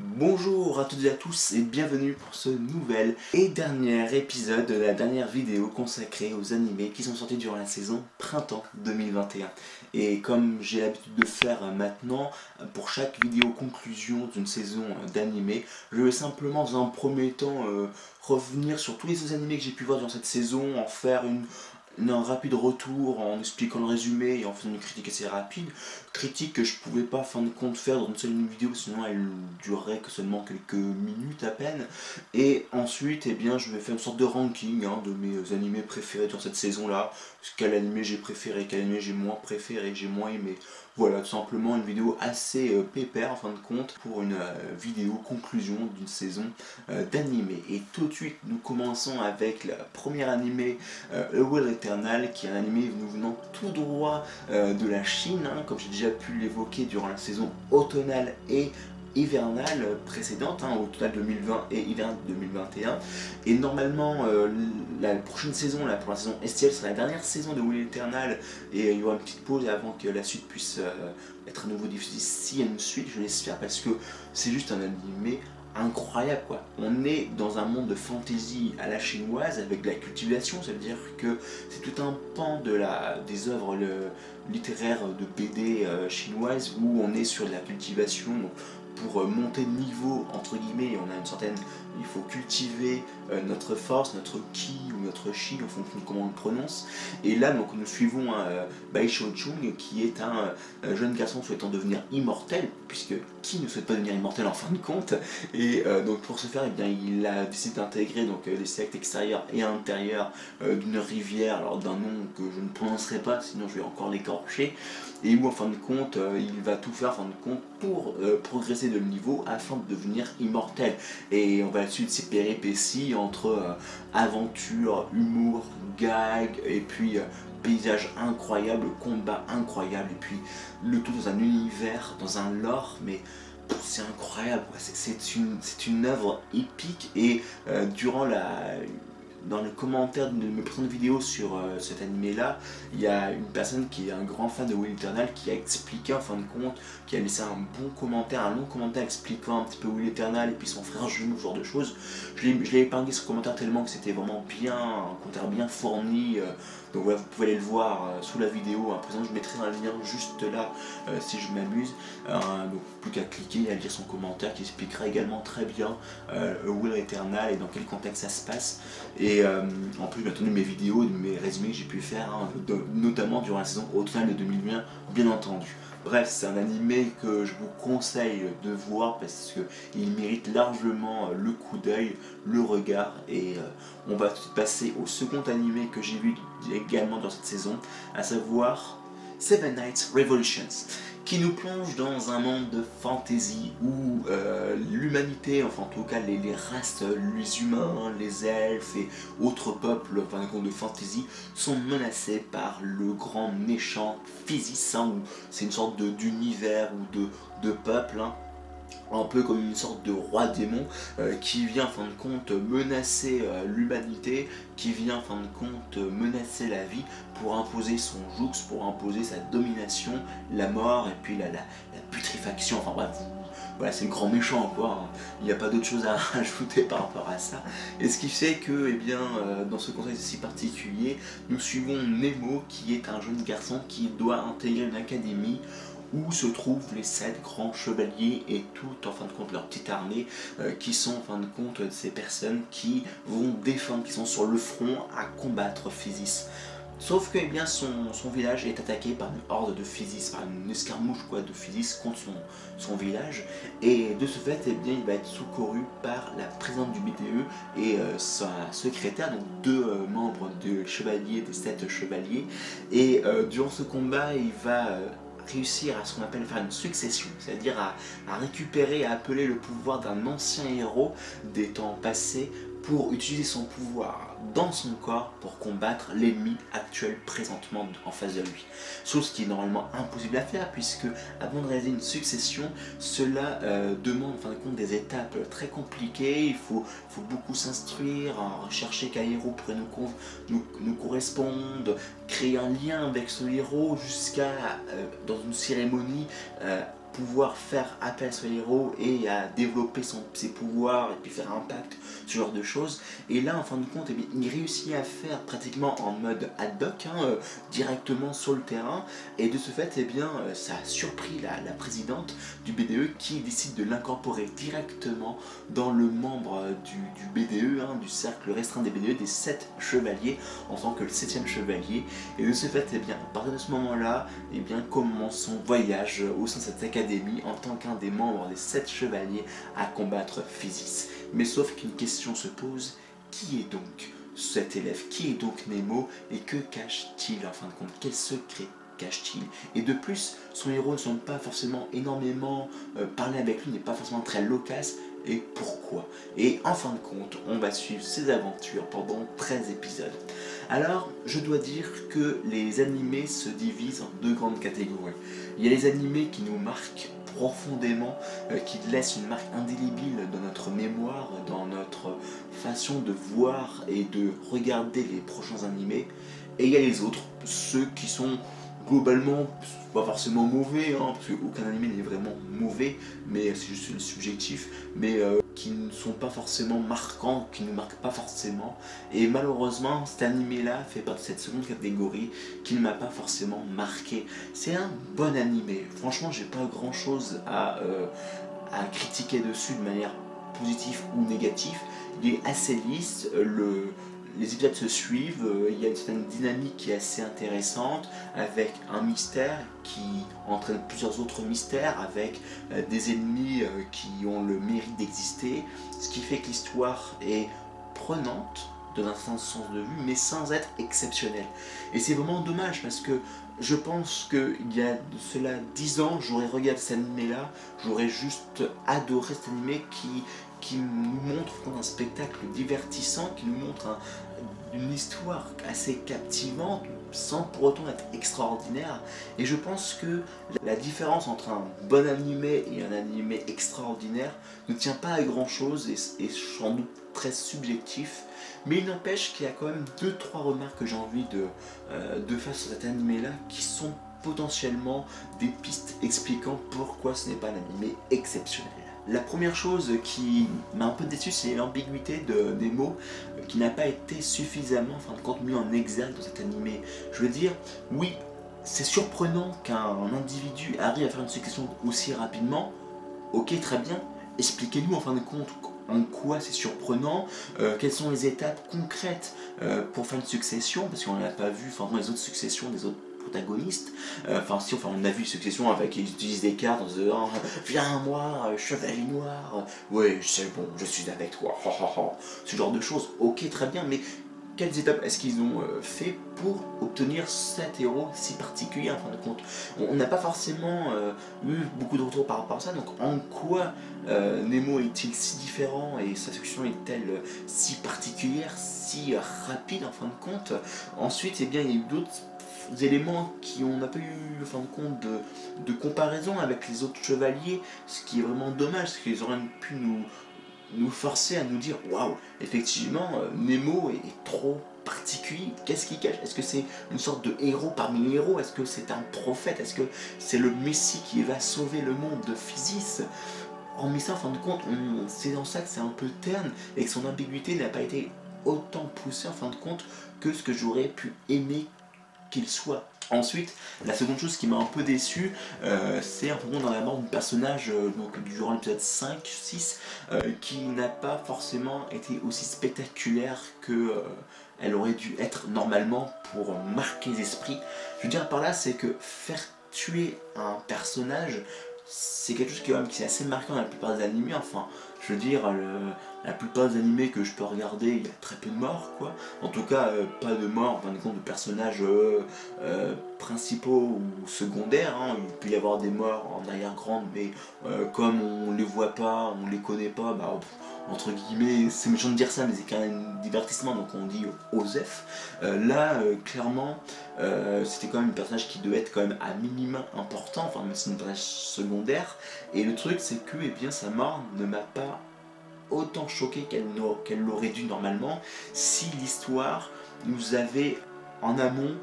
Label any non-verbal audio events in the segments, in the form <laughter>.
Bonjour à toutes et à tous et bienvenue pour ce nouvel et dernier épisode de la dernière vidéo consacrée aux animés qui sont sortis durant la saison printemps 2021. Et comme j'ai l'habitude de faire maintenant, pour chaque vidéo conclusion d'une saison d'animé, je vais simplement dans un premier temps euh, revenir sur tous les animés que j'ai pu voir durant cette saison, en faire une, un rapide retour en expliquant le résumé et en faisant une critique assez rapide. Critique que je pouvais pas, fin de compte, faire dans une seule vidéo, sinon elle durerait que seulement quelques minutes à peine. Et ensuite, eh bien, je vais faire une sorte de ranking hein, de mes animés préférés dans cette saison-là. Quel animé j'ai préféré, quel animé j'ai moins préféré, j'ai moins aimé. Voilà, tout simplement une vidéo assez euh, pépère en fin de compte pour une euh, vidéo conclusion d'une saison euh, d'animé. Et tout de suite, nous commençons avec la première animé, A Will Eternal, qui est un animé nous venant tout droit de la Chine, hein, comme j'ai déjà pu l'évoquer durant la saison automnale et hivernale précédente, hein, au total 2020 et hiver 2021. Et normalement, euh, la prochaine saison, là, pour la saison estielle, sera la dernière saison de Will Eternal et il y aura une petite pause avant que la suite puisse euh, être à nouveau diffusée. S'il y a une suite, je l'espère, parce que c'est juste un animé incroyable quoi. On est dans un monde de fantasy à la chinoise avec de la cultivation, ça veut dire que c'est tout un pan de la, des œuvres littéraires de BD euh, chinoises où on est sur de la cultivation, pour euh, monter de niveau, entre guillemets, on a une certaine. Il faut cultiver euh, notre force, notre ki ou notre chi en fonction de comment on le prononce. Et là, donc, nous suivons un euh, Bai Chung qui est un jeune garçon souhaitant devenir immortel, puisque qui ne souhaite pas devenir immortel en fin de compte Et donc, pour ce faire, eh bien, il a décidé d'intégrer donc, les sectes extérieures et intérieures d'une rivière, alors d'un nom que je ne prononcerai pas, sinon je vais encore l'écorcher et où en fin de compte euh, il va tout faire en fin de compte pour euh, progresser de niveau afin de devenir immortel. Et on va suivre ces péripéties entre euh, aventure, humour, gag et puis paysage incroyable, combat incroyable et puis le tout dans un univers, dans un lore mais c'est incroyable, c'est une, une œuvre épique et durant la, dans les commentaires de mes précédentes vidéos sur euh, cet animé là, il y a une personne qui est un grand fan de Will Eternal qui a expliqué en fin de compte, qui a laissé un bon commentaire, un long commentaire expliquant un petit peu Will Eternal et puis son frère jumeau, ce genre de choses. Je l'ai épargné ce commentaire tellement que c'était vraiment bien, un commentaire bien fourni. Euh, donc voilà, vous pouvez aller le voir euh, sous la vidéo. À présent, je mettrai un lien juste là si je m'amuse. donc plus qu'à cliquer et à lire son commentaire qui expliquera également très bien Will Eternal et dans quel contexte ça se passe. Et euh, en plus, entendu, mes vidéos, mes résumés que j'ai pu faire, hein, notamment durant la saison automnale de 2020, bien entendu. Bref, c'est un animé que je vous conseille de voir parce qu'il mérite largement euh, le coup d'œil, le regard. Et euh, on va passer au second animé que j'ai vu également dans cette saison, à savoir Seven Nights Revolutions qui nous plonge dans un monde de fantasy où euh, l'humanité, enfin en tout cas les, races, les humains, les elfes et autres peuples enfin, de fantasy sont menacés par le grand méchant Physis, hein, c'est une sorte d'univers ou de, de peuple. Hein, un peu comme une sorte de roi démon euh, qui vient en fin de compte menacer euh, l'humanité, qui vient en fin de compte menacer la vie pour imposer son joux, pour imposer sa domination, la mort et puis la, putréfaction, enfin bref, voilà, c'est le grand méchant quoi, hein. il n'y a pas d'autre chose à <laughs> rajouter par rapport à ça. Et ce qui fait que, eh bien, euh, dans ce contexte si particulier, nous suivons Nemo qui est un jeune garçon qui doit intégrer une académie où se trouvent les sept grands chevaliers et tout en fin de compte leur petite armée euh, qui sont en fin de compte ces personnes qui vont défendre, qui sont sur le front à combattre Physis. Sauf que eh bien, son, village est attaqué par une horde de Physis, par une escarmouche quoi, de Physis contre son, village. Et de ce fait, eh bien, il va être secouru par la présidente du BTE et euh, sa secrétaire, donc deux euh, membres de chevaliers, des sept chevaliers. Et durant ce combat, il va réussir à ce qu'on appelle faire une succession, c'est-à-dire à, récupérer, à appeler le pouvoir d'un ancien héros des temps passés pour utiliser son pouvoir dans son corps pour combattre l'ennemi actuel présentement en face de lui. Chose qui est normalement impossible à faire puisque avant de réaliser une succession, cela euh, demande en fin de compte des étapes très compliquées. Il faut, beaucoup s'instruire, rechercher quel héros pourrait nous, nous, nous correspondre, créer un lien avec ce héros jusqu'à euh, dans une cérémonie euh, pouvoir faire appel à son héros et à développer ses pouvoirs et puis faire un pacte, ce genre de choses. Et là, en fin de compte, eh bien, il réussit à faire pratiquement en mode ad hoc, hein, euh, directement sur le terrain. Et de ce fait, eh bien, euh, ça a surpris la, présidente du BDE qui décide de l'incorporer directement dans le membre euh, du, BDE, hein, du cercle restreint des BDE, des sept chevaliers, en tant que le septième chevalier. Et de ce fait, eh bien, à partir de ce moment-là, eh bien, commence son voyage au sein de cette académie en tant qu'un des membres des sept chevaliers à combattre Physis. Mais sauf qu'une question se pose, qui est donc cet élève? Qui est donc Nemo? Et que cache-t-il en fin de compte? Quel secret cache-t-il? Et de plus, son héros ne semble pas forcément énormément euh, parler avec lui, n'est pas forcément très loquace. Et pourquoi Et en fin de compte, on va suivre ses aventures pendant 13 épisodes. Alors, je dois dire que les animés se divisent en deux grandes catégories. Il y a les animés qui nous marquent profondément, euh, qui laissent une marque indélébile dans notre mémoire, dans notre façon de voir et de regarder les prochains animés. Et il y a les autres, ceux qui sont globalement pas forcément mauvais, hein, parce qu'aucun animé n'est vraiment mauvais, mais c'est juste subjectif, mais euh, qui ne sont pas forcément marquants, qui ne marquent pas forcément. Et malheureusement, cet animé-là fait partie de cette seconde catégorie qui ne m'a pas forcément marqué. C'est un bon animé. Franchement, j'ai pas grand-chose à, euh, à critiquer dessus de manière positive ou négative. Il est assez lisse. Le, les épisodes se suivent, euh, il y a une certaine dynamique qui est assez intéressante, avec un mystère qui entraîne plusieurs autres mystères, avec euh, des ennemis euh, qui ont le mérite d'exister, ce qui fait que l'histoire est prenante dans un certain sens de vue, mais sans être exceptionnelle. Et c'est vraiment dommage parce que je pense qu'il y a de cela 10 ans, j'aurais regardé cet animé-là, j'aurais juste adoré cet animé qui, qui nous montre un spectacle divertissant, qui nous montre une histoire assez captivante sans pour autant être extraordinaire. Et je pense que la différence entre un bon animé et un animé extraordinaire ne tient pas à grand chose et est sans doute très subjectif. Mais il n'empêche qu'il y a quand même deux trois remarques que j'ai envie de, euh, de faire sur cet animé là qui sont potentiellement des pistes expliquant pourquoi ce n'est pas un animé exceptionnel. La première chose qui m'a un peu déçu, c'est l'ambiguïté de, des mots qui n'a pas été suffisamment, enfin, de compte mis en exergue dans cet animé. Je veux dire, oui, c'est surprenant qu'un individu arrive à faire une succession aussi rapidement. Ok, très bien. Expliquez-nous en fin de compte en quoi c'est surprenant, euh, quelles sont les étapes concrètes euh, pour faire une succession, parce qu'on n'a pas vu enfin, les autres successions des autres protagonistes. Euh, enfin, si, enfin, on a vu Succession avec ils utilisent des cartes en disant Viens moi, euh, chevalier noir, ouais, c'est bon, je suis avec toi, ce genre de choses. Ok, très bien, mais quelles étapes est-ce qu'ils ont euh, fait pour obtenir cet héros si particulier en fin de compte? On n'a pas forcément eu beaucoup de retours par rapport à ça, donc en quoi Nemo est-il si différent et sa succession est-elle si particulière, si rapide en fin de compte? Ensuite, eh bien, il y a eu d'autres éléments qui on n'a pas eu fin de compte de, comparaison avec les autres chevaliers, ce qui est vraiment dommage, c'est qu'ils auraient pu nous, nous forcer à nous dire waouh, effectivement, euh, Nemo est, trop particulier, qu'est-ce qu'il cache? Est-ce que c'est une sorte de héros parmi les héros? Est-ce que c'est un prophète? Est-ce que c'est le Messie qui va sauver le monde de Physis? En ça, en fin de compte, c'est dans ça que c'est un peu terne et que son ambiguïté n'a pas été autant poussée en fin de compte que ce que j'aurais pu aimer qu'il soit. Ensuite, la seconde chose qui m'a un peu déçu, euh, c'est un peu dans la mort du personnage euh, durant l'épisode 5, 6, euh, qui n'a pas forcément été aussi spectaculaire que elle aurait dû être normalement pour marquer les esprits. Je veux dire par là, c'est que faire tuer un personnage, c'est quelque chose qui, qui est assez marquant dans la plupart des animés. Enfin, je veux dire, la plupart des animés que je peux regarder, il y a très peu de morts, quoi. En tout cas, euh, pas de morts, en fin de compte, de personnages euh, euh, principaux ou secondaires. Hein. Il peut y avoir des morts en arrière-grande, mais comme on les voit pas, on les connaît pas, bah, entre guillemets, c'est méchant de dire ça, mais c'est quand même un divertissement, donc on dit Osef. là, clairement, c'était quand même un personnage qui devait être quand même à minima important, enfin même c'est un personnage secondaire. Et le truc, c'est que eh bien, sa mort ne m'a pas autant choqué qu'elle l'aurait dû normalement si l'histoire nous avait en amont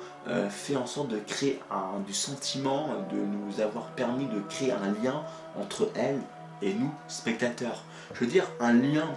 fait en sorte de créer un, du sentiment, de nous avoir permis de créer un lien entre elle et nous, spectateurs. Je veux dire, un lien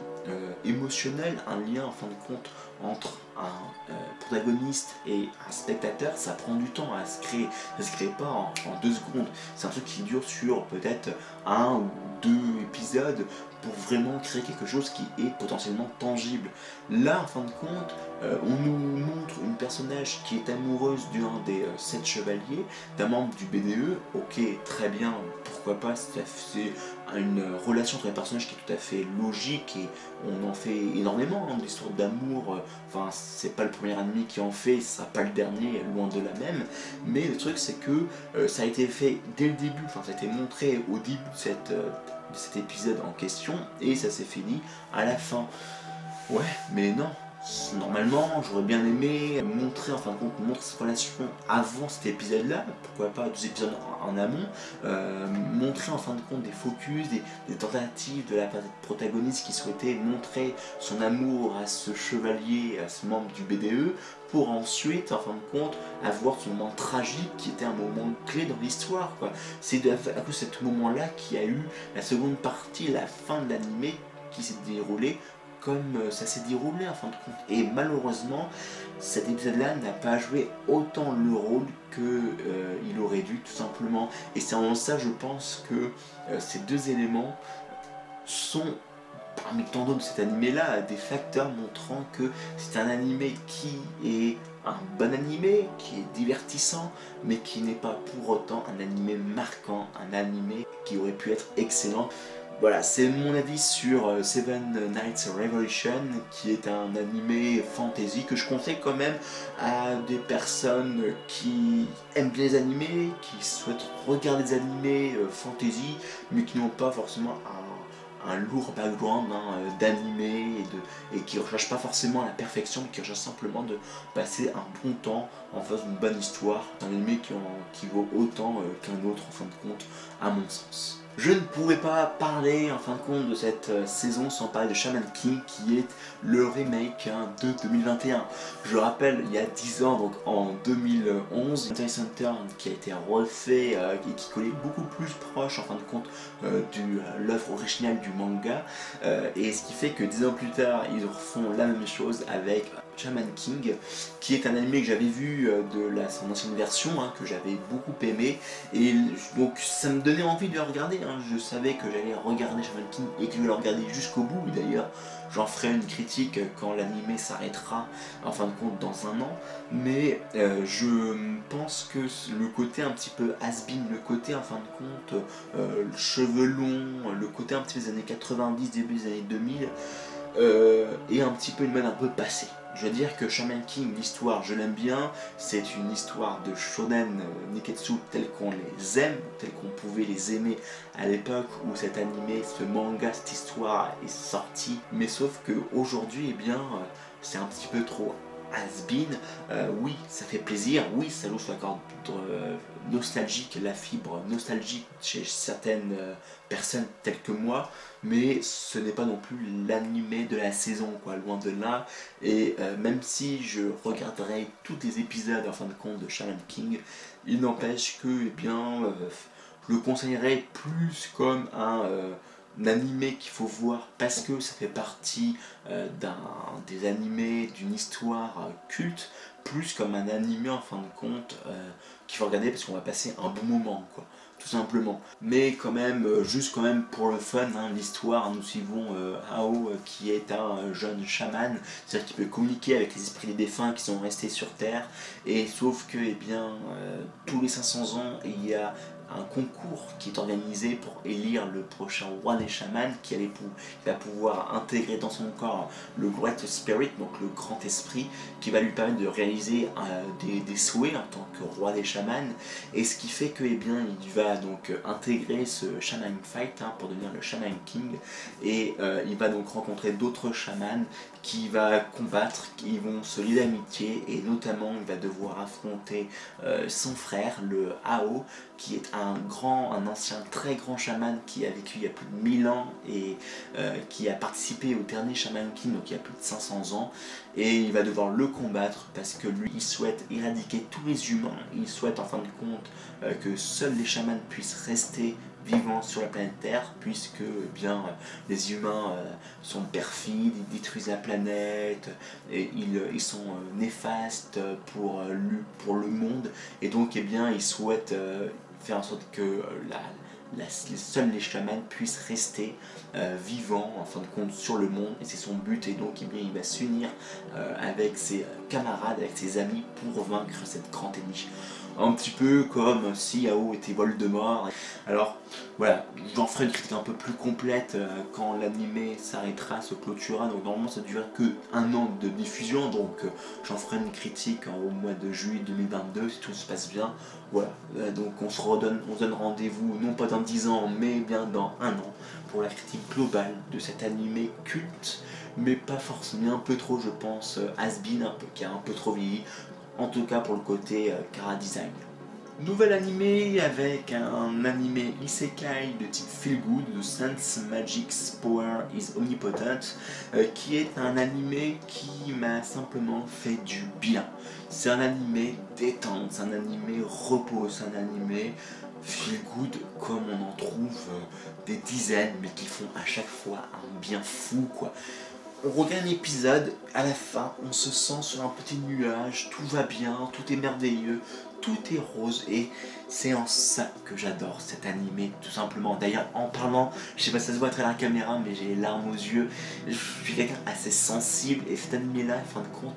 émotionnel, un lien en fin de compte entre un protagoniste et un spectateur, ça prend du temps à se créer. Ça se crée pas en deux secondes. C'est un truc qui dure sur peut-être un ou deux épisodes pour vraiment créer quelque chose qui est potentiellement tangible. Là, en fin de compte, euh, on nous montre une personnage qui est amoureuse d'un des euh, sept chevaliers, d'un membre du BDE, ok, très bien, pourquoi pas, c'est une relation entre les personnages qui est tout à fait logique et on en fait énormément, hein, d'histoires d'amour, euh, enfin c'est pas le premier ennemi qui en fait, ça pas le dernier, loin de la même, mais le truc c'est que ça a été fait dès le début, enfin ça a été montré au début cette cet épisode en question et ça s'est fini à la fin. Ouais, mais non. Normalement, j'aurais bien aimé montrer, en fin de compte, montrer cette relation avant cet épisode-là, pourquoi pas deux épisodes en, amont, euh, montrer en fin de compte des focus, des, tentatives de la protagoniste qui souhaitait montrer son amour à ce chevalier, à ce membre du BDE, pour ensuite, en fin de compte, avoir ce moment tragique qui était un moment clé dans l'histoire. C'est à cause de ce moment-là qu'il y a eu la seconde partie, la fin de l'animé qui s'est déroulée comme euh, ça s'est déroulé en fin de compte. Et malheureusement, cet épisode-là n'a pas joué autant le rôle qu'il euh, aurait dû, tout simplement. Et c'est en ça, je pense, que euh, ces deux éléments sont parmi tant d'autres de cet animé-là, des facteurs montrant que c'est un animé qui est un bon animé, qui est divertissant, mais qui n'est pas pour autant un animé marquant, un animé qui aurait pu être excellent. Voilà, c'est mon avis sur euh, Seven Nights Revolution, qui est un animé fantasy que je conseille quand même à des personnes qui aiment les animés, qui souhaitent regarder des animés euh, fantasy, mais qui n'ont pas forcément un lourd background hein, euh, et, qui ne recherche pas forcément la perfection, mais qui recherche simplement de passer un bon temps en face d'une bonne histoire. Un animé qui, vaut autant qu'un autre en fin de compte, à mon sens. Je ne pourrais pas parler en fin de compte de cette euh, saison sans parler de Shaman King qui est le remake hein, de 2021. Je rappelle, il y a 10 ans, donc en 2011, Hunter Center qui a été refait euh, et qui collait beaucoup plus proche en fin de compte euh, de l'œuvre originale du manga. et ce qui fait que 10 ans plus tard, ils refont la même chose avec Shaman King, qui est un anime que j'avais vu de la, son ancienne version, hein, que j'avais beaucoup aimé. Et donc ça me donnait envie de le regarder. Hein. Je savais que j'allais regarder Shaman King et que je vais le regarder jusqu'au bout. D'ailleurs, j'en ferai une critique quand l'anime s'arrêtera, en fin de compte, dans un an. Mais euh, je pense que le côté un petit peu has-been, le côté en fin de compte euh, cheveux longs, le côté un petit peu des années 90, début des années 2000, euh, est un petit peu une mode un peu passée. Je veux dire que Shaman King, l'histoire, je l'aime bien. C'est une histoire de shonen euh, Niketsu tel qu'on les aime, tel qu'on pouvait les aimer à l'époque où cet animé, ce manga, cette histoire est sorti. Mais sauf que aujourd'hui, eh bien, euh, c'est un petit peu trop has-been. Euh, oui, ça fait plaisir. Oui, ça sur la corde nostalgique, la fibre nostalgique chez certaines personnes telles que moi mais ce n'est pas non plus l'animé de la saison, loin de là. Et euh, même si je regarderai tous les épisodes en fin de compte de Shaman King, il n'empêche que, eh euh, je le conseillerais plus comme un, euh, animé qu'il faut voir parce que ça fait partie d'un des animés d'une histoire culte, plus comme un animé en fin de compte qu'il faut regarder parce qu'on va passer un bon moment, quoi tout simplement. Mais quand même, euh, juste quand même pour le fun, hein, l'histoire, nous suivons euh, Ao euh, qui est un jeune chaman, c'est-à-dire qui peut communiquer avec les esprits des défunts qui sont restés sur Terre, et sauf que, eh bien, tous les 500 ans, il y a un concours qui est organisé pour élire le prochain roi des chamans qui, va pouvoir intégrer dans son corps le Great Spirit, donc le grand esprit, qui va lui permettre de réaliser euh, des, souhaits en tant que roi des chamans. Et ce qui fait que eh bien, il va donc intégrer ce Shaman Fight hein, pour devenir le Shaman King. Et euh, il va donc rencontrer d'autres chamans qui va combattre, qui vont se lier d'amitié et notamment il va devoir affronter euh, son frère, le Ao, qui est un grand, un ancien très grand chaman qui a vécu il y a plus de 1000 ans et euh, qui a participé au dernier Shaman King, donc il y a plus de 500 ans, et il va devoir le combattre parce que lui, il souhaite éradiquer tous les humains, il souhaite en fin de compte euh, que seuls les chamans puissent rester vivants sur la planète Terre, puisque eh bien, les humains euh, sont perfides, ils détruisent la planète, et ils, ils sont néfastes pour, pour le monde, et donc eh bien, ils souhaitent faire en sorte que euh, la, seuls les chamans puissent rester euh, vivants en fin de compte sur le monde et c'est son but et donc eh bien, il va s'unir euh, avec ses camarades, avec ses amis pour vaincre cette grande ennemi un petit peu comme si Yao était Voldemort. Alors voilà, j'en ferai une critique un peu plus complète euh, quand l'animé s'arrêtera, se clôturera. Donc normalement ça ne dure que un an de diffusion, donc euh, j'en ferai une critique au mois de juillet 2022 si tout se passe bien. Voilà, euh, donc on se redonne, on donne rendez-vous non pas dans 10 ans, mais bien dans un an pour la critique globale de cet animé culte mais pas forcément un peu trop je pense peu qui a un peu trop vieilli en tout cas pour le côté euh, design. Nouvel animé avec un animé isekai de type feel good de Sense Magic's Power is Omnipotent euh, qui est un animé qui m'a simplement fait du bien. C'est un animé détente, c'est un animé repos, c'est un animé feel good comme on en trouve euh, des dizaines mais qui font à chaque fois un bien fou quoi on regarde l'épisode, à la fin, on se sent sur un petit nuage, tout va bien, tout est merveilleux, tout est rose et c'est en ça que j'adore cet animé tout simplement. D'ailleurs en parlant, je sais pas si ça se voit à la caméra mais j'ai les larmes aux yeux. Je suis quelqu'un assez sensible et cet animé là, en fin de compte,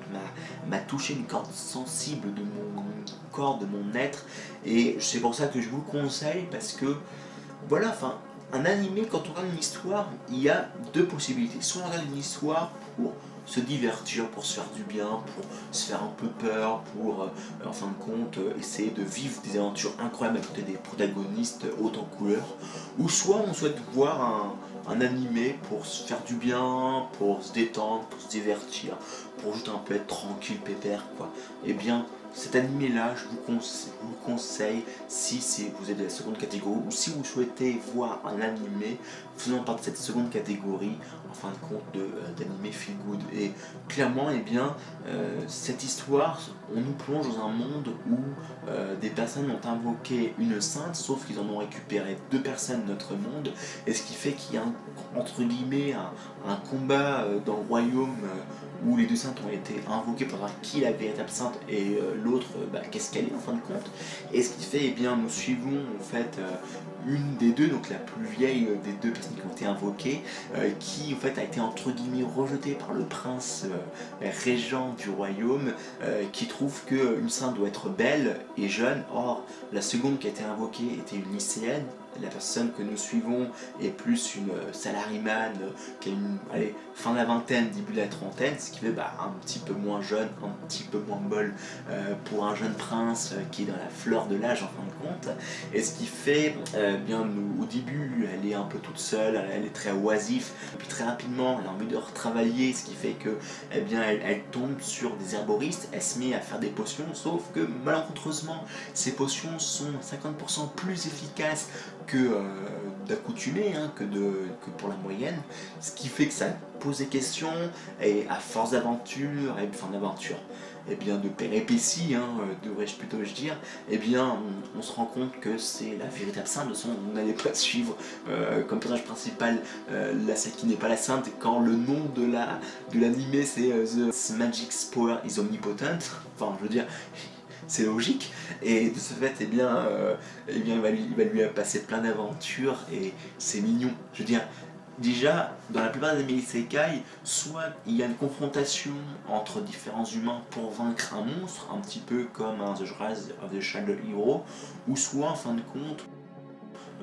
m'a touché une corde sensible de mon corps, de mon être et c'est pour ça que je vous le conseille parce que voilà, enfin un animé, quand on regarde une histoire, il y a deux possibilités. Soit on regarde une histoire pour se divertir, pour se faire du bien, pour se faire un peu peur, pour, euh, en fin de compte, euh, essayer de vivre des aventures incroyables à côté des protagonistes haute en couleur. Ou soit on souhaite voir un, un animé pour se faire du bien, pour se détendre, pour se divertir, pour juste un peu être tranquille, pépère, quoi. Eh bien, cet animé là, je vous conseille, si vous êtes de la seconde catégorie ou si vous souhaitez voir un animé faisant partie de cette seconde catégorie, en fin de compte, euh, d'animé feel good. Et clairement, eh bien, euh, cette histoire, on nous plonge dans un monde où euh, des personnes ont invoqué une sainte, sauf qu'ils en ont récupéré deux personnes de notre monde, et ce qui fait qu'il y a entre guillemets un, combat dans le royaume où les deux saintes ont été invoquées pour voir qui est la véritable sainte et l'autre bah, qu'est-ce qu'elle est en fin de compte. Et ce qui fait, eh bien, nous suivons en fait une des deux, donc la plus vieille des deux personnes qui ont été invoquées, euh, qui fait a été entre guillemets rejetée par le prince euh, régent du royaume, euh, qui trouve qu'une sainte doit être belle et jeune. Or, la seconde qui a été invoquée était une lycéenne, la personne que nous suivons est plus une salaryman qui a une fin de la vingtaine, début de la trentaine, ce qui fait bah, un petit peu moins jeune, un petit peu moins molle pour un jeune prince qui est dans la fleur de l'âge en fin de compte. Et ce qui fait, bien nous, au début, elle est un peu toute seule, elle est très oisif, puis très rapidement, elle a envie de retravailler, ce qui fait que, eh bien, elle, tombe sur des herboristes, elle se met à faire des potions, sauf que malencontreusement, ces potions sont 50% plus efficaces que euh, d'accoutumé, hein, que, pour la moyenne, ce qui fait que ça pose des questions, et à force d'aventure, et enfin d'aventure, et bien de péripéties, hein, euh, devrais-je plutôt dire, et bien on, se rend compte que c'est la véritable sainte, de son on n'allait pas <laughs> suivre euh, comme personnage principal la celle qui n'est pas la sainte, quand le nom de la de l'animé c'est The Magic's Power is Omnipotent, enfin je veux dire c'est logique. Et de ce fait, eh bien, euh, eh bien, il, va lui, passer plein d'aventures et c'est mignon. Je veux dire, déjà, dans la plupart des Isekai, soit il y a une confrontation entre différents humains pour vaincre un monstre, un petit peu comme un The Rise the Shadow Hero, ou soit, en fin de compte,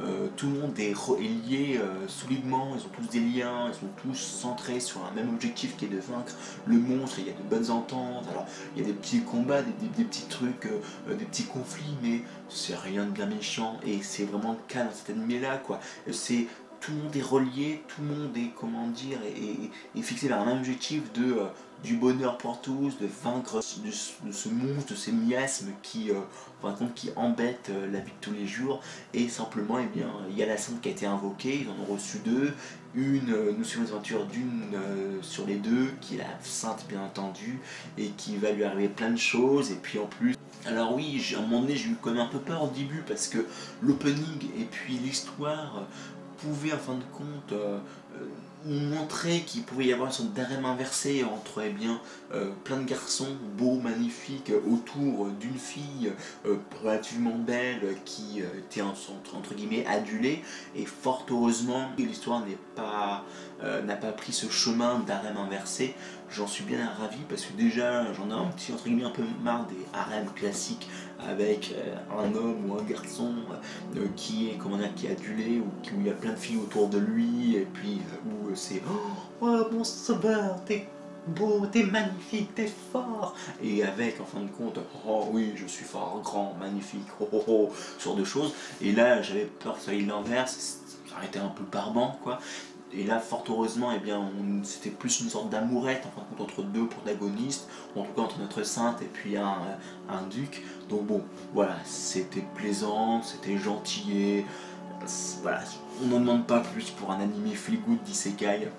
euh, tout le monde est, lié euh, solidement, ils ont tous des liens, ils sont tous centrés sur un même objectif qui est de vaincre le monstre, il y a de bonnes ententes, alors il y a des petits combats, des, petits trucs, euh, des petits conflits, mais c'est rien de bien méchant et c'est vraiment le cas dans cet animé là quoi. C'est tout le monde est relié, tout le monde est, comment dire, est, fixé vers un objectif de, du bonheur pour tous, de vaincre de, ce monstre, de ces miasmes qui, euh, embêtent euh, la vie de tous les jours. Et simplement, eh bien, il y a la sainte qui a été invoquée, ils en ont reçu deux. Une, nous suivons les aventures d'une sur les deux, qui est la sainte bien entendu, et qui va lui arriver plein de choses. Et puis en plus, alors oui, à un moment donné, j'ai eu quand un peu peur au début parce que l'opening et puis l'histoire pouvaient en fin de compte euh, euh, montrer qu'il pouvait y avoir une sorte d'arrêt inversé entre eh bien, euh, plein de garçons beaux, magnifiques, autour d'une fille relativement belle qui était entre, guillemets adulée. Et fort heureusement, l'histoire n'a pas pris ce chemin d'arrêt inversé j'en suis bien ravi parce que déjà j'en ai un petit entre guillemets un peu marre des harems classiques avec euh, un homme ou un garçon euh, qui est comment dire qui adulé ou qui, a plein de filles autour de lui et puis euh, où c'est oh mon sauveur t'es beau t'es magnifique t'es fort. Et avec en fin de compte oh oui je suis fort grand magnifique oh oh oh sur de choses. Et là j'avais peur que ça aille l'inverse ça aurait été un peu barbant quoi et là, fort heureusement, eh bien, c'était plus une sorte d'amourette entre deux protagonistes, en tout cas entre notre sainte et puis un, euh, duc. Donc bon, voilà, c'était plaisant, c'était gentil. Voilà, on n'en demande pas plus pour un animé feel good d'isekai.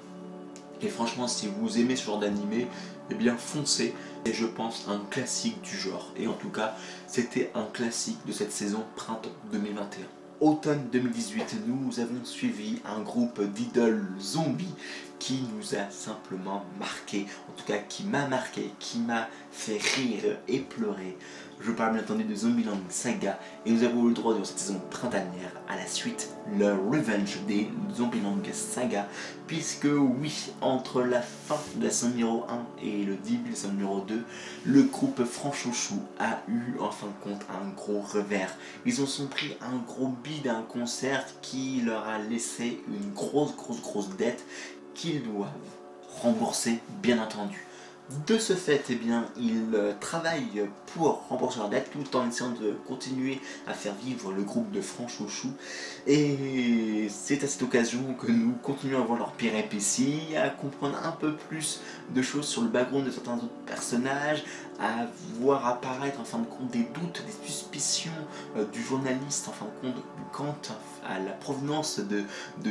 Et franchement, si vous aimez ce genre d'animé, eh bien foncez. Et je pense un classique du genre. Et en tout cas, c'était un classique de cette saison printemps 2021 automne 2018, nous avons suivi un groupe d'idoles zombies qui nous a simplement marqué, en tout cas qui m'a marqué, qui m'a fait rire et pleurer. Je parle bien entendu de Zombieland Saga et nous avons eu le droit durant cette saison printanière à la suite, le Revenge des Zombieland Saga, puisque oui, entre la fin de la saison numéro 1 et le début de la saison numéro 2, le groupe Franchouchou a eu en fin de compte un gros revers. Ils ont sont pris un gros bid d'un concert qui leur a laissé une grosse grosse grosse dette qu'ils doivent rembourser bien entendu. De ce fait, eh bien, ils euh, travaillent pour rembourser leur dette tout en essayant de continuer à faire vivre le groupe de Franchouchou. Et c'est à cette occasion que nous continuons à voir leur péripéties, à comprendre un peu plus de choses sur le background de certains autres personnages, à voir apparaître en fin de compte des doutes, des suspicions euh, du journaliste en fin de compte quant à la provenance de,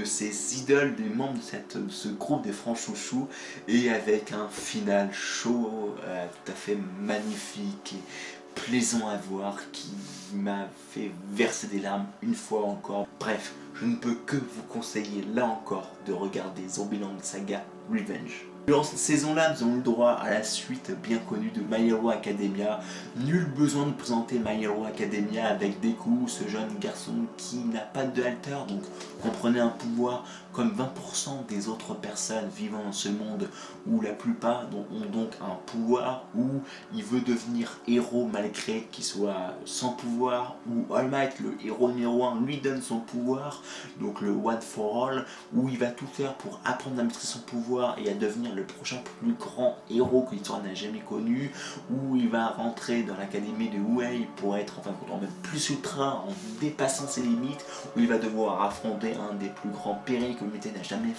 ces idoles, des membres de, ce groupe des francs chouchous, et avec un final chaud, euh, tout à fait magnifique et plaisant à voir qui m'a fait verser des larmes une fois encore. Bref, je ne peux que vous conseiller là encore de regarder Zombieland Saga Revenge. Durant cette saison-là, nous avons eu le droit à la suite bien connue de My Hero Academia. Nul besoin de présenter My Hero Academia avec Deku, ce jeune garçon qui n'a pas de alter, donc comprenez un pouvoir comme 20% des autres personnes vivant dans ce monde où la plupart ont donc un pouvoir où il veut devenir héros malgré qu'il soit sans pouvoir où All Might, le héros numéro 1, lui donne son pouvoir, donc le One for All, où il va tout faire pour apprendre à maîtriser son pouvoir et à devenir le prochain plus grand héros que l'histoire n'a jamais connu, où il va rentrer dans l'académie de Wei pour être en même plus ultra en dépassant ses limites, où il va devoir affronter un des plus grands périls l'humanité n'a jamais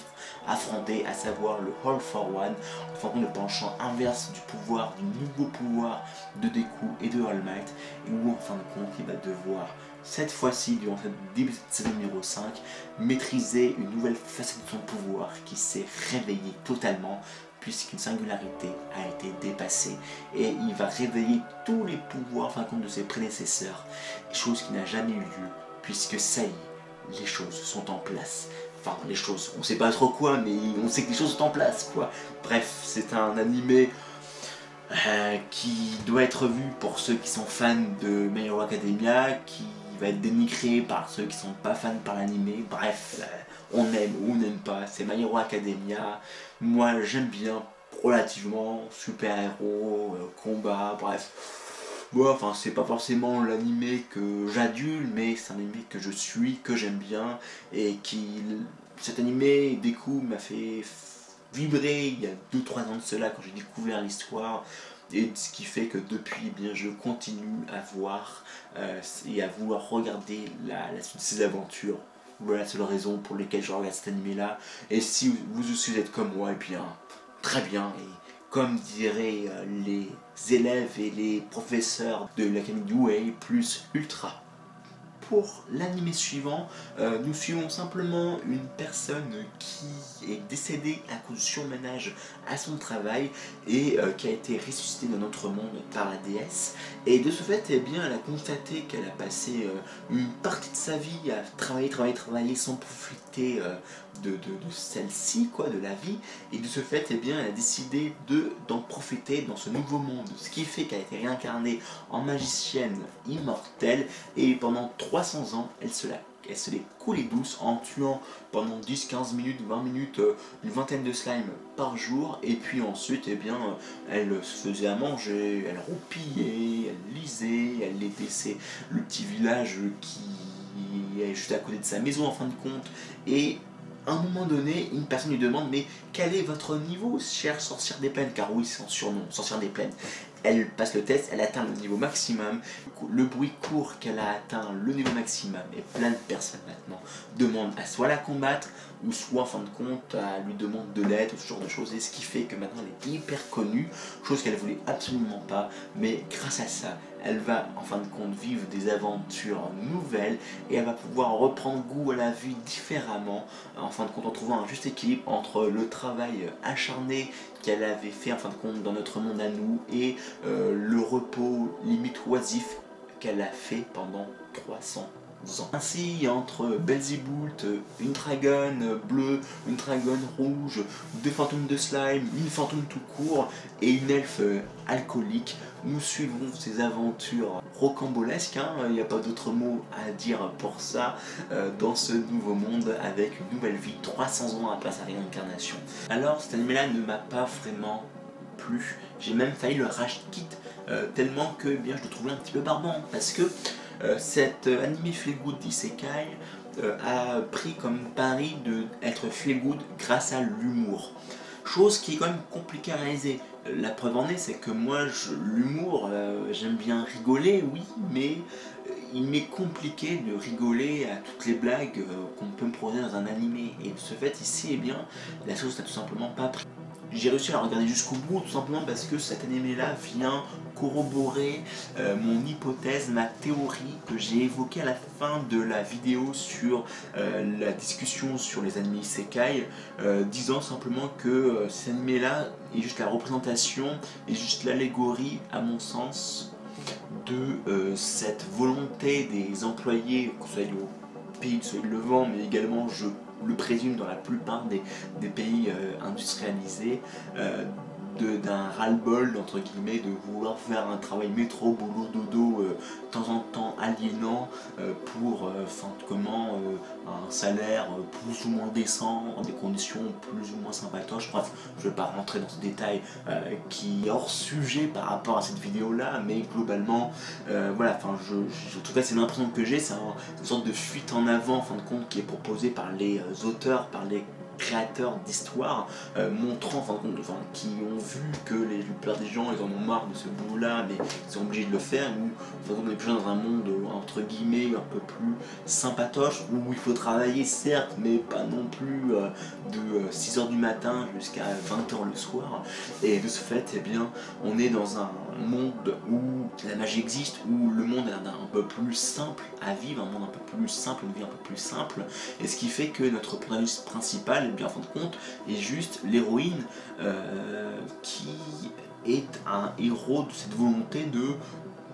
affronté, à savoir le All for One, enfin le penchant inverse du pouvoir, du nouveau pouvoir de Deku et de All Might, où en fin de compte il va devoir cette fois-ci, durant cette début de saison numéro 5, maîtriser une nouvelle facette de son pouvoir qui s'est réveillée totalement puisqu'une singularité a été dépassée et il va réveiller tous les pouvoirs fin compte de ses prédécesseurs, chose qui n'a jamais eu lieu puisque ça y est, les choses sont en place. Enfin, les choses, on sait pas trop quoi, mais on sait que les choses sont en place, quoi. Bref, c'est un animé euh, qui doit être vu pour ceux qui sont fans de My Academia, qui va être dénigré par ceux qui sont pas fans par l'animé. Bref, euh, on aime ou on n'aime pas, c'est My Academia. Moi, j'aime bien relativement super-héros, euh, combat, bref. Bon, enfin, c'est pas forcément l'animé que j'adule, mais c'est un animé que je suis, que j'aime bien, et qui. Cet animé, des coups, m'a fait vibrer il y a 2-3 ans de cela quand j'ai découvert l'histoire et ce qui fait que depuis eh bien je continue à voir euh, et à vouloir regarder la, suite de ses aventures Voilà la raison pour laquelle je regarde cet animé là. Et si vous aussi êtes comme moi, eh bien très bien. Et comme diraient euh, les élèves et les professeurs de l'académie du plus ultra pour l'anime suivant, euh, nous suivons simplement une personne qui est décédée à cause du surmenage à son travail et euh, qui a été ressuscitée dans notre monde par la déesse. Et de ce fait, eh bien, elle a constaté qu'elle a passé euh, une partie de sa vie à travailler, travailler, travailler sans profiter de, celle-ci, quoi, de la vie. Et de ce fait, eh bien, elle a décidé d'en profiter dans ce nouveau monde. Ce qui fait qu'elle a été réincarnée en magicienne immortelle et pendant trois 300 ans, elle se, la, elle les coulait douce en tuant pendant 10, 15 minutes, 20 minutes, euh, une vingtaine de slimes par jour. Et puis ensuite, eh bien, euh, elle se faisait à manger, elle roupillait, elle lisait, elle aidait le petit village qui est juste à côté de sa maison en fin de compte. Et un moment donné, une personne lui demande Mais quel est votre niveau, chère sorcière des plaines? Car oui, c'est son surnom, sorcière des plaines elle passe le test, elle atteint le niveau maximum, le bruit court qu'elle a atteint le niveau maximum. Et plein de personnes maintenant demandent à soit la combattre ou soit en fin de compte à lui demande de l'aide ce genre de choses. Et ce qui fait que maintenant elle est hyper connue, chose qu'elle voulait absolument pas. Mais grâce à ça elle va en fin de compte vivre des aventures nouvelles et elle va pouvoir reprendre goût à la vie différemment en fin de compte en trouvant un juste équilibre entre le travail acharné qu'elle avait fait en fin de compte dans notre monde à nous et euh, le repos limite oisif qu'elle a fait pendant 300 ans. Ainsi, entre Belzeboult, une dragon bleue, une dragon rouge, deux fantômes de slime, une fantôme tout court et une elfe alcoolique, nous suivons ces aventures rocambolesques, hein. il n'y a pas d'autre mot à dire pour ça, euh, dans ce nouveau monde avec une nouvelle vie 300 ans après sa réincarnation. Alors cet anime-là ne m'a pas vraiment plu, j'ai même failli le racheter euh, tellement que eh je le trouvais un petit peu barbant, parce que euh, cet anime feel d'Isekai a pris comme pari d'être feel grâce à l'humour. Chose qui est quand même compliquée à réaliser. La preuve en est, c'est que moi, l'humour, euh, j'aime bien rigoler, oui, mais euh, il m'est compliqué de rigoler à toutes les blagues euh, qu'on peut me proposer dans un animé. Et de ce fait, ici, eh bien, la sauce n'a tout simplement pas pris j'ai réussi à la regarder jusqu'au bout tout simplement parce que cet animé là vient corroborer euh, mon hypothèse, ma théorie que j'ai évoquée à la fin de la vidéo sur euh, la discussion sur les animés Isekai, euh, disant simplement que cet animé là est juste la représentation, est juste l'allégorie à mon sens de cette volonté des employés, que ce soit au pays de le vent, mais également je le présume dans la plupart des, pays euh, industrialisés, euh, d'un ras-le-bol, entre guillemets, de vouloir faire un travail métro, boulot, dodo, euh, de temps en temps aliénant euh, pour, euh, un salaire plus ou moins décent, en des conditions plus ou moins sympatoches. Je ne vais pas rentrer dans ce détail qui est hors sujet par rapport à cette vidéo-là, mais globalement, voilà, enfin, je, en tout cas, c'est l'impression que j'ai, c'est une sorte de fuite en avant, en fin de compte, qui est proposée par les auteurs, par les créateurs d'histoires euh, montrant, enfin, qui ont vu que les, la des gens ils en ont marre de ce boulot-là, mais ils sont obligés de le faire. Nous, on est plus dans un monde entre guillemets un peu plus sympatoche où il faut travailler certes, mais pas non plus euh, de 6h euh, du matin jusqu'à 20h le soir. Et de ce fait, eh bien, on est dans un monde où la magie existe, où le monde est un peu plus simple à vivre, un monde un peu plus simple, une vie un peu plus simple, et ce qui fait que notre protagoniste principal, bien en fin de compte, est juste l'héroïne euh, qui est un héros de cette volonté de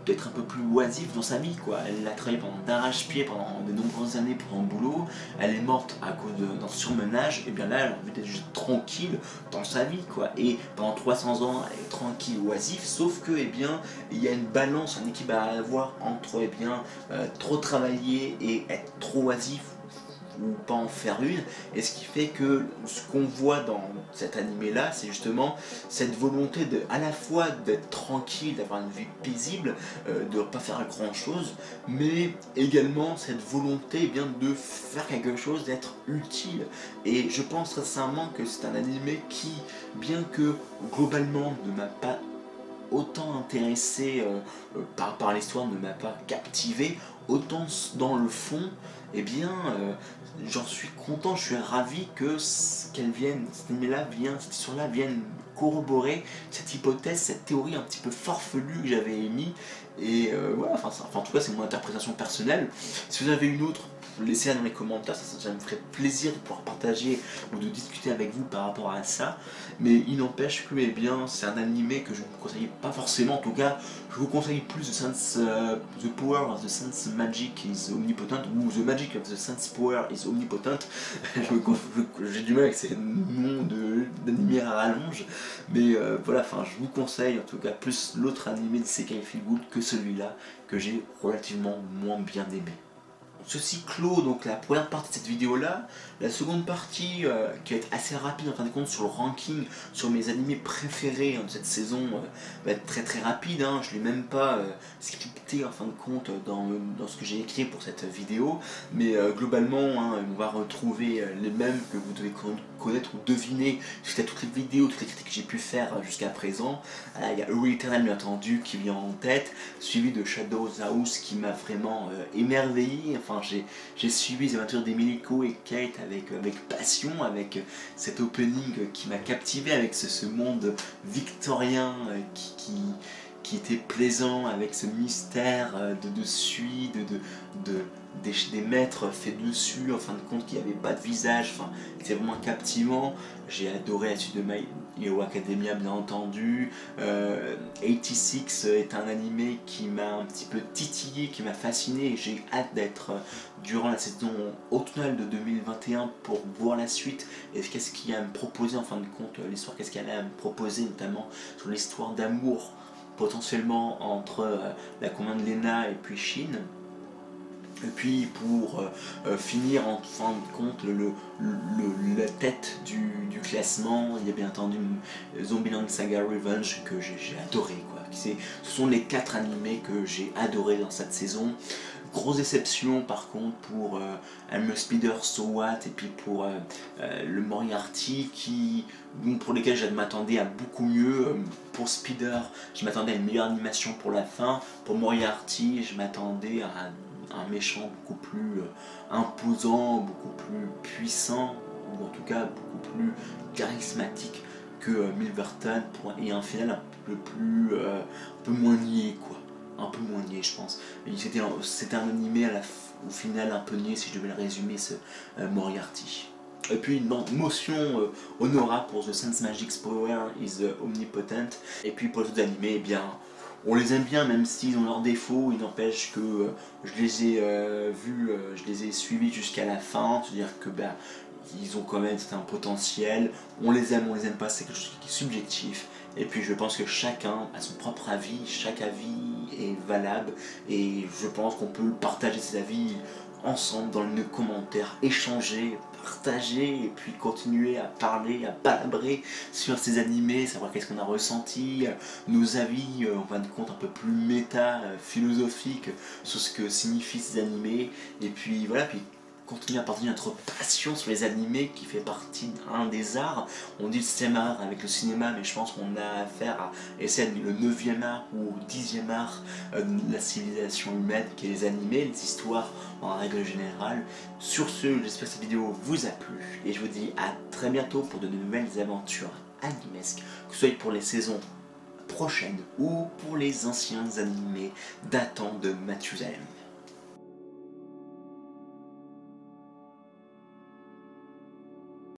d'être un peu plus oisif dans sa vie quoi. Elle a travaillé pendant d'arrache-pied pendant de nombreuses années pour un boulot, elle est morte à cause d'un surmenage, et bien là elle a envie d'être juste tranquille dans sa vie quoi. Et pendant 300 ans elle est tranquille, oisif, sauf que et eh bien il y a une balance, un équilibre à avoir entre et eh bien euh, trop travailler et être trop oisif ou pas en faire une. Et ce qui fait que ce qu'on voit dans cet animé là, c'est justement cette volonté de à la fois d'être tranquille, d'avoir une vie paisible, euh, de ne pas faire grand chose, mais également cette volonté eh bien, de faire quelque chose, d'être utile. Et je pense sincèrement que c'est un animé qui, bien que globalement ne m'a pas autant intéressé par, par l'histoire, ne m'a pas captivé, autant dans le fond, eh bien, j'en suis content, je suis ravi que qu'elle vienne, cette là vient, cette histoire-là vienne corroborer cette hypothèse, cette théorie un petit peu farfelue que j'avais émise. Et voilà, enfin, enfin, en tout cas, c'est mon interprétation personnelle. Si vous avez une autre, laissez-la dans les commentaires, ça, me ferait plaisir de pouvoir partager ou de discuter avec vous par rapport à ça. Mais il n'empêche que eh bien, c'est un animé que je ne vous conseille pas forcément, en tout cas, je vous conseille plus The euh, Power of the Sense Magic is Omnipotent ou The Magic of the Sense Power is Omnipotent. <laughs> J'ai du mal avec ces noms d'animés à rallonge, mais euh, voilà, enfin, je vous conseille en tout cas plus l'autre animé de Sekai Feel Good que celui-là que j'ai relativement moins bien aimé ceci clôt donc la première partie de cette vidéo là. La seconde partie euh, qui va être assez rapide en fin de compte sur le ranking, sur mes animés préférés hein, de cette saison euh, va être très très rapide. Hein. Je ne l'ai même pas euh, scripté en fin de compte dans, dans ce que j'ai écrit pour cette vidéo. Mais globalement hein, on va retrouver les mêmes que vous devez connaître ou deviner suite à toutes les vidéos, toutes les critiques que j'ai pu faire jusqu'à présent. il y a Eternal bien entendu qui vient en tête, suivi de Shadow House qui m'a vraiment émerveillé. Enfin j'ai suivi les aventures d'Emilico et Kate avec, passion, avec cet opening qui m'a captivé, avec ce, monde victorien euh, qui, était plaisant, avec ce mystère euh, de de, de, de des, maîtres faits dessus, en fin de compte, qui n'avaient pas de visage, enfin, c'était vraiment captivant. J'ai adoré la suite de My Hero Academia, bien entendu. 86 euh, est un animé qui m'a un petit peu titillé, qui m'a fasciné, et j'ai hâte d'être euh, durant la saison automnale de 2021 pour voir la suite et qu'est-ce qu'il y a à me proposer en fin de compte, euh, l'histoire, qu'est-ce qu'il y a à me proposer, notamment sur l'histoire d'amour potentiellement entre la commande Lena et puis Shin et puis pour euh, euh, finir en fin de compte, le, la tête du, classement, il y a bien entendu Zombieland Saga Revenge que j'ai adoré. Quoi. Ce sont les quatre animés que j'ai adoré dans cette saison. Grosse déception par contre pour euh, I'm Speeder So What et puis pour euh, le Moriarty qui, pour lesquels je m'attendais à beaucoup mieux. Pour Speeder, je m'attendais à une meilleure animation pour la fin. Pour Moriarty, je m'attendais à méchant beaucoup plus euh, imposant, beaucoup plus puissant, ou en tout cas beaucoup plus charismatique que euh, Milverton et un final un peu plus euh, un peu moins niais quoi. Un peu moins niais je pense. C'était un animé à la, au final un peu niais si je devais le résumer ce Moriarty. Et puis une motion honorable pour The Sense Magic's Power is Omnipotent. Et puis pour les autres animés eh bien on les aime bien, même s'ils ont leurs défauts, il n'empêche que euh, je les ai euh, vus, euh, je les ai suivis jusqu'à la fin, c'est-à-dire que ils ont quand même un potentiel, on les aime, on les aime pas, c'est quelque chose qui est subjectif, et puis je pense que chacun a son propre avis, chaque avis est valable, et je pense qu'on peut partager ses avis ensemble dans les commentaires, échanger, partager et puis continuer à parler, à palabrer sur ces animés, savoir qu'est-ce qu'on a ressenti, nos avis euh, en fin de compte un peu plus méta, euh, philosophiques sur ce que signifient ces animés. Et puis voilà, continuer à partager notre passion sur les animés qui fait partie d'un des arts. On dit le système art avec le cinéma, mais je pense qu'on a affaire à essayer le 9e art ou 10e art euh, de la civilisation humaine qui est les animés, les histoires en règle générale. Sur ce, j'espère que cette vidéo vous a plu et je vous dis à très bientôt pour de nouvelles aventures animesques, que ce soit pour les saisons prochaines ou pour les anciens animés datant de Mathusalem.